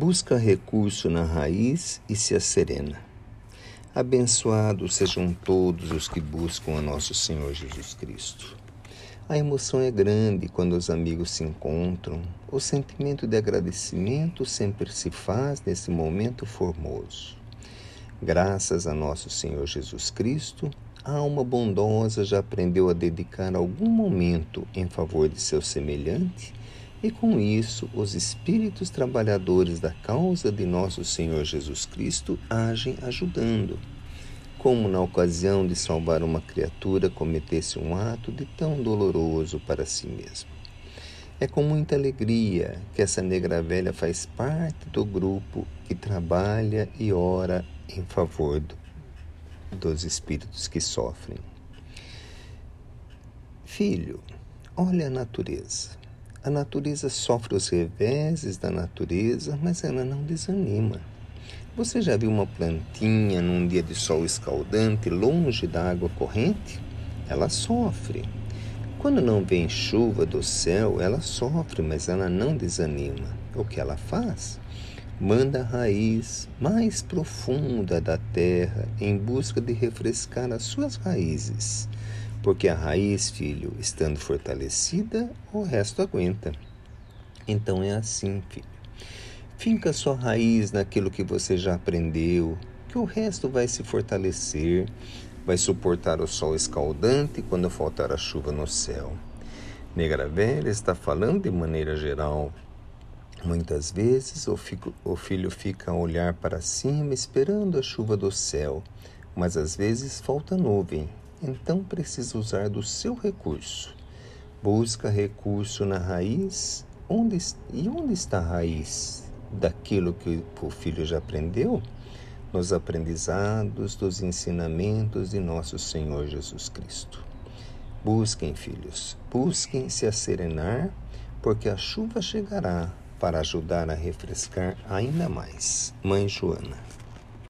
busca recurso na raiz e se acerena. Abençoados sejam todos os que buscam a nosso Senhor Jesus Cristo. A emoção é grande quando os amigos se encontram. O sentimento de agradecimento sempre se faz nesse momento formoso. Graças a nosso Senhor Jesus Cristo, a alma bondosa já aprendeu a dedicar algum momento em favor de seu semelhante e com isso, os espíritos trabalhadores da causa de nosso Senhor Jesus Cristo agem ajudando, como na ocasião de salvar uma criatura cometesse um ato de tão doloroso para si mesmo. É com muita alegria que essa negra velha faz parte do grupo que trabalha e ora em favor do, dos espíritos que sofrem. Filho, olha a natureza. A natureza sofre os reveses da natureza, mas ela não desanima. Você já viu uma plantinha num dia de sol escaldante, longe da água corrente? Ela sofre. Quando não vem chuva do céu, ela sofre, mas ela não desanima. O que ela faz? Manda a raiz mais profunda da terra em busca de refrescar as suas raízes porque a raiz, filho, estando fortalecida, o resto aguenta. Então é assim, filho. Finca sua raiz naquilo que você já aprendeu, que o resto vai se fortalecer, vai suportar o sol escaldante quando faltar a chuva no céu. Negra Velha está falando de maneira geral. Muitas vezes o, fico, o filho fica a olhar para cima esperando a chuva do céu, mas às vezes falta nuvem então precisa usar do seu recurso. Busca recurso na raiz. Onde, e onde está a raiz daquilo que o filho já aprendeu? Nos aprendizados dos ensinamentos de nosso Senhor Jesus Cristo. Busquem, filhos, busquem se acerenar, porque a chuva chegará para ajudar a refrescar ainda mais. Mãe Joana.